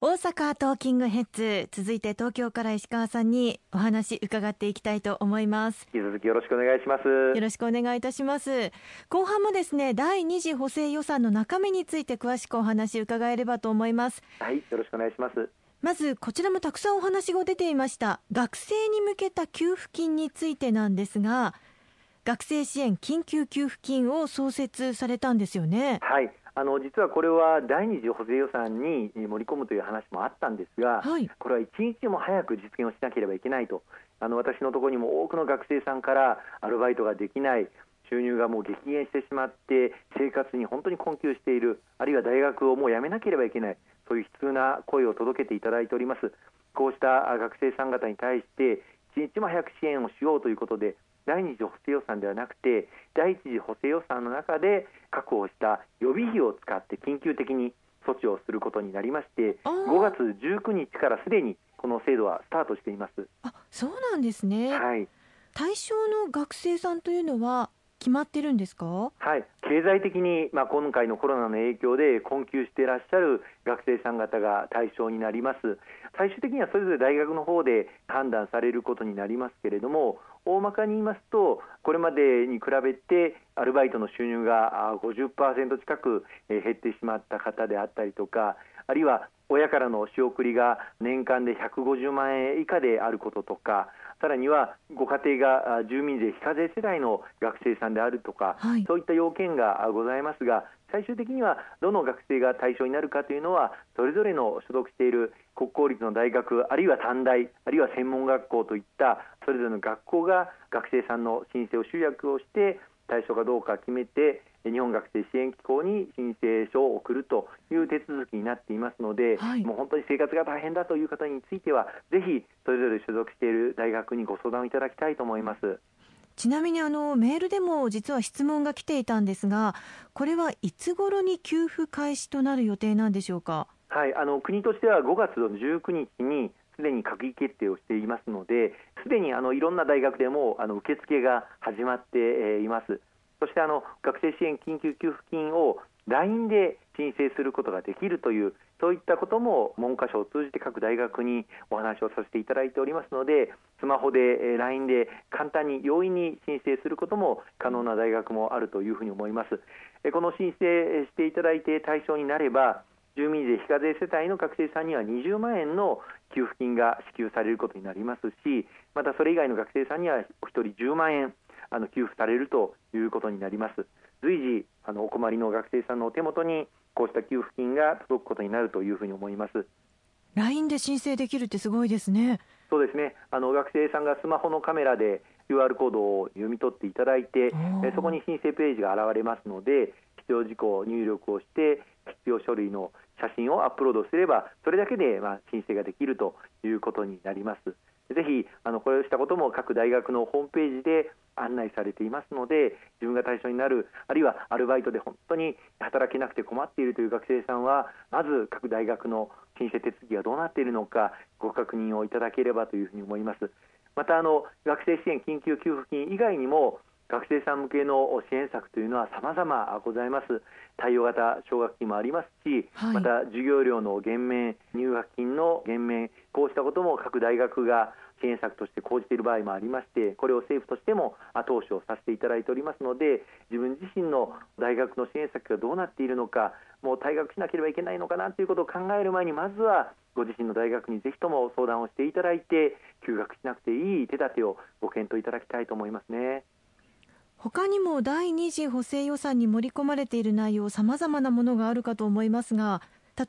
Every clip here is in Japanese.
大阪トーキングヘッズ続いて東京から石川さんにお話伺っていきたいと思います。引き続きよろしくお願いします。よろしくお願いいたします。後半もですね第二次補正予算の中身について詳しくお話伺えればと思います。はいよろしくお願いします。まずこちらもたくさんお話が出ていました。学生に向けた給付金についてなんですが学生支援緊急給付金を創設されたんですよね。はいあの実はこれは第二次補正予算に盛り込むという話もあったんですが、はい、これは一日も早く実現をしなければいけないと。あの私のところにも多くの学生さんからアルバイトができない。収入がもう激減してしまって生活に本当に困窮している。あるいは大学をもう辞めなければいけない。そういう悲痛な声を届けていただいております。こうした学生さん方に対して一日も早く支援をしようということで第2次補正予算ではなくて第1次補正予算の中で確保した予備費を使って緊急的に措置をすることになりまして5月19日からすでにこの制度はスタートしています。あそうなんですね、はい、対象の学生さんというのは決まってるんですか？はい。経済的に、まあ、今回のコロナの影響で困窮していらっしゃる学生さん方が対象になります。最終的にはそれぞれ大学の方で判断されることになりますけれども大まかに言いますとこれまでに比べてアルバイトの収入が50%近く減ってしまった方であったりとかあるいは親からの仕送りが年間で150万円以下であることとかさらにはご家庭が住民税非課税世代の学生さんであるとか、はい、そういった要件がございますが最終的にはどの学生が対象になるかというのはそれぞれの所属している国公立の大学あるいは短大あるいは専門学校といったそれぞれの学校が学生さんの申請を集約をして対象かどうか決めて日本学生支援機構に申請書を送るという手続きになっていますので、はい、もう本当に生活が大変だという方についてはぜひそれぞれ所属している大学にご相談をいただきたいと思います。ちなみにあのメールでも実は質問が来ていたんですがこれはいつ頃に給付開始となる予定なんでしょうか？はい、あの国としては5月の19日にすでに閣議決定をしていますので、すでにあのいろんな大学でもあの受付が始まっています。そしてあの学生支援緊急給付金を LINE で申請することができるというそういったことも文科省を通じて各大学にお話をさせていただいておりますのでスマホで LINE で簡単に容易に申請することも可能な大学もあるというふうに思いますこの申請していただいて対象になれば住民税非課税世帯の学生さんには20万円の給付金が支給されることになりますしまたそれ以外の学生さんにはお一人10万円あの給付されるということになります。随時あのお困りの学生さんのお手元にこうした給付金が届くことになるというふうに思います。LINE で申請できるってすごいですね。そうですね。あの学生さんがスマホのカメラで QR コードを読み取っていただいてえそこに申請ページが現れますので必要事項を入力をして必要書類の写真をアップロードすればそれだけでまあ申請ができるということになります。ぜひあのこれをしたことも各大学のホームページで案内されていますので自分が対象になるあるいはアルバイトで本当に働けなくて困っているという学生さんはまず各大学の申請手続きがどうなっているのかご確認をいただければというふうに思いますまたあの学生支援緊急給付金以外にも学生さん向けの支援策というのは様々ございます対応型奨学金もありますし、はい、また授業料の減免入学金の減免こうしたことも各大学が支援策として講じている場合もありましてこれを政府としても後押しをさせていただいておりますので自分自身の大学の支援策がどうなっているのかもう退学しなければいけないのかなということを考える前にまずはご自身の大学にぜひとも相談をしていただいて休学しなくていい手立てをご検討いただきたいと思いますね。他にも第2次補正予算に盛り込まれている内容さまざまなものがあるかと思いますが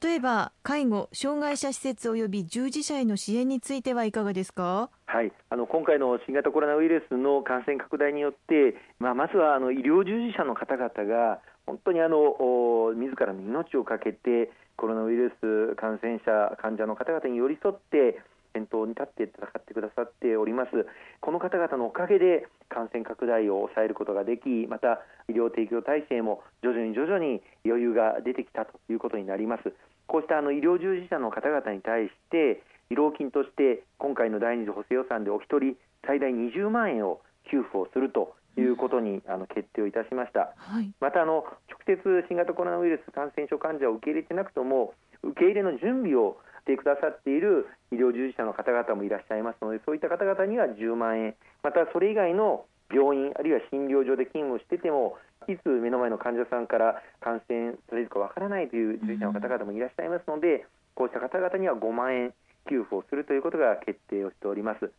例えば介護、障害者施設及び従事者への支援についてはいかがですか？はい、あの今回の新型コロナウイルスの感染拡大によって、まあ、まずはあの医療従事者の方々が本当にあの自らの命を懸けてコロナウイルス感染者患者の方々に寄り添って先頭に立って戦ってくださっておりますこの方々のおかげで感染拡大を抑えることができまた医療提供体制も徐々に徐々に余裕が出てきたということになります。こうしたあの医療従事者の方々に対して慰労金として今回の第二次補正予算でお一人最大20万円を給付をするということにあの決定をいたしました、はい、またあの直接新型コロナウイルス感染症患者を受け入れてなくとも受け入れの準備をしてくださっている医療従事者の方々もいらっしゃいますのでそういった方々には10万円またそれ以外の病院あるいは診療所で勤務しててもいつ目の前の患者さんから感染されるかわからないという従事者の方々もいらっしゃいますので、こうした方々には5万円給付をするということが決定をしております。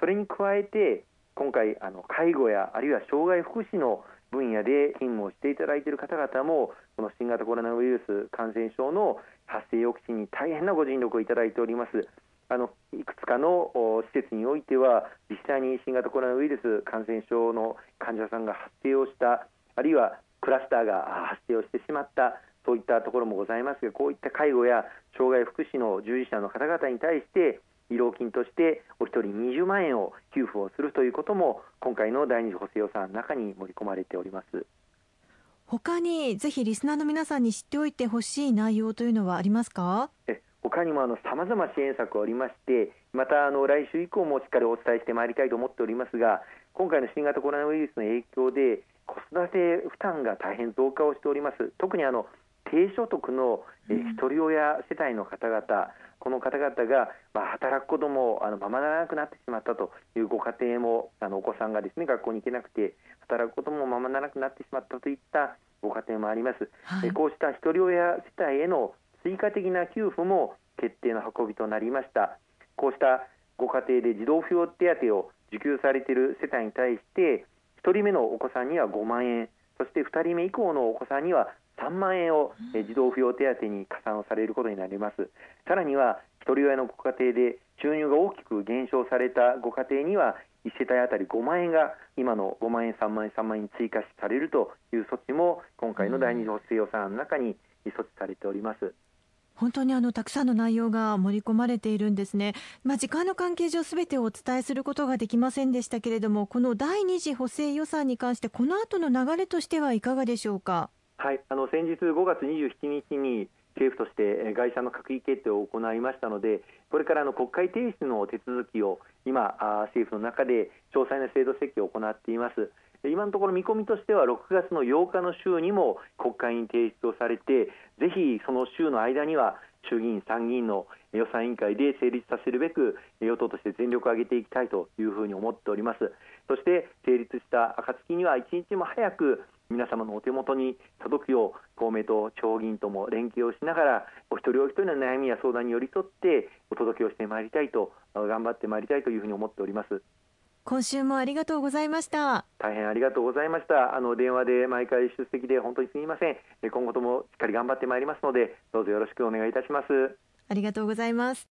それに加えて今回あの介護やあるいは障害福祉の分野で勤務をしていただいている方々もこの新型コロナウイルス感染症の発生抑止に大変なご尽力をいただいております。あのいくつかの施設においては実際に新型コロナウイルス感染症の患者さんが発生をしたあるいはクラスターが発生をしてしまったそういったところもございますがこういった介護や障害福祉の従事者の方々に対して医療金としてお一人20万円を給付をするということも今回の第二次補正予算の中に盛り込まれております。他にぜひリスナーの皆さんに知っておいてほしい内容というのはありますか？え他にもさまざま支援策がありましてまたあの来週以降もしっかりお伝えしてまいりたいと思っておりますが今回の新型コロナウイルスの影響で子育て負担が大変増加をしております。特にあの低所得のひとり親世帯の方々、この方々が、まあ、働く子どもをあのままならなくなってしまったというご家庭もあのお子さんがですね学校に行けなくて働く子どももままならなくなってしまったといったご家庭もあります、はい、こうしたひとり親世帯への追加的な給付も決定の運びとなりました。こうしたご家庭で児童扶養手当を受給されている世帯に対して1人目のお子さんには5万円そして2人目以降のお子さんには3万円を児童扶養手当に加算されることになりますさらには一人親のご家庭で収入が大きく減少されたご家庭には1世帯当たり5万円が今の5万円、3万円、3万円に追加されるという措置も今回の第二次補正予算の中に措置されております。本当にあのたくさんの内容が盛り込まれているんですね、まあ、時間の関係上すべてをお伝えすることができませんでしたけれどもこの第2次補正予算に関してこの後の流れとしてはいかがでしょうか？はい、あの先日5月27日に政府として概算の閣議決定を行いましたのでこれからの国会提出の手続きを今政府の中で詳細な制度設計を行っています。今のところ見込みとしては6月の8日の週にも国会に提出をされてぜひその週の間には衆議院、参議院の予算委員会で成立させるべく与党として全力を挙げていきたいというふうに思っております。そして成立した暁には一日も早く皆様のお手元に届くよう公明党、町議員とも連携をしながらお一人お一人の悩みや相談に寄り添ってお届けをしてまいりたいと頑張ってまいりたいというふうに思っております。今週もありがとうございました。大変ありがとうございました。あの電話で毎回出席で本当にすみません。今後ともしっかり頑張ってまいりますのでどうぞよろしくお願いいたします。ありがとうございます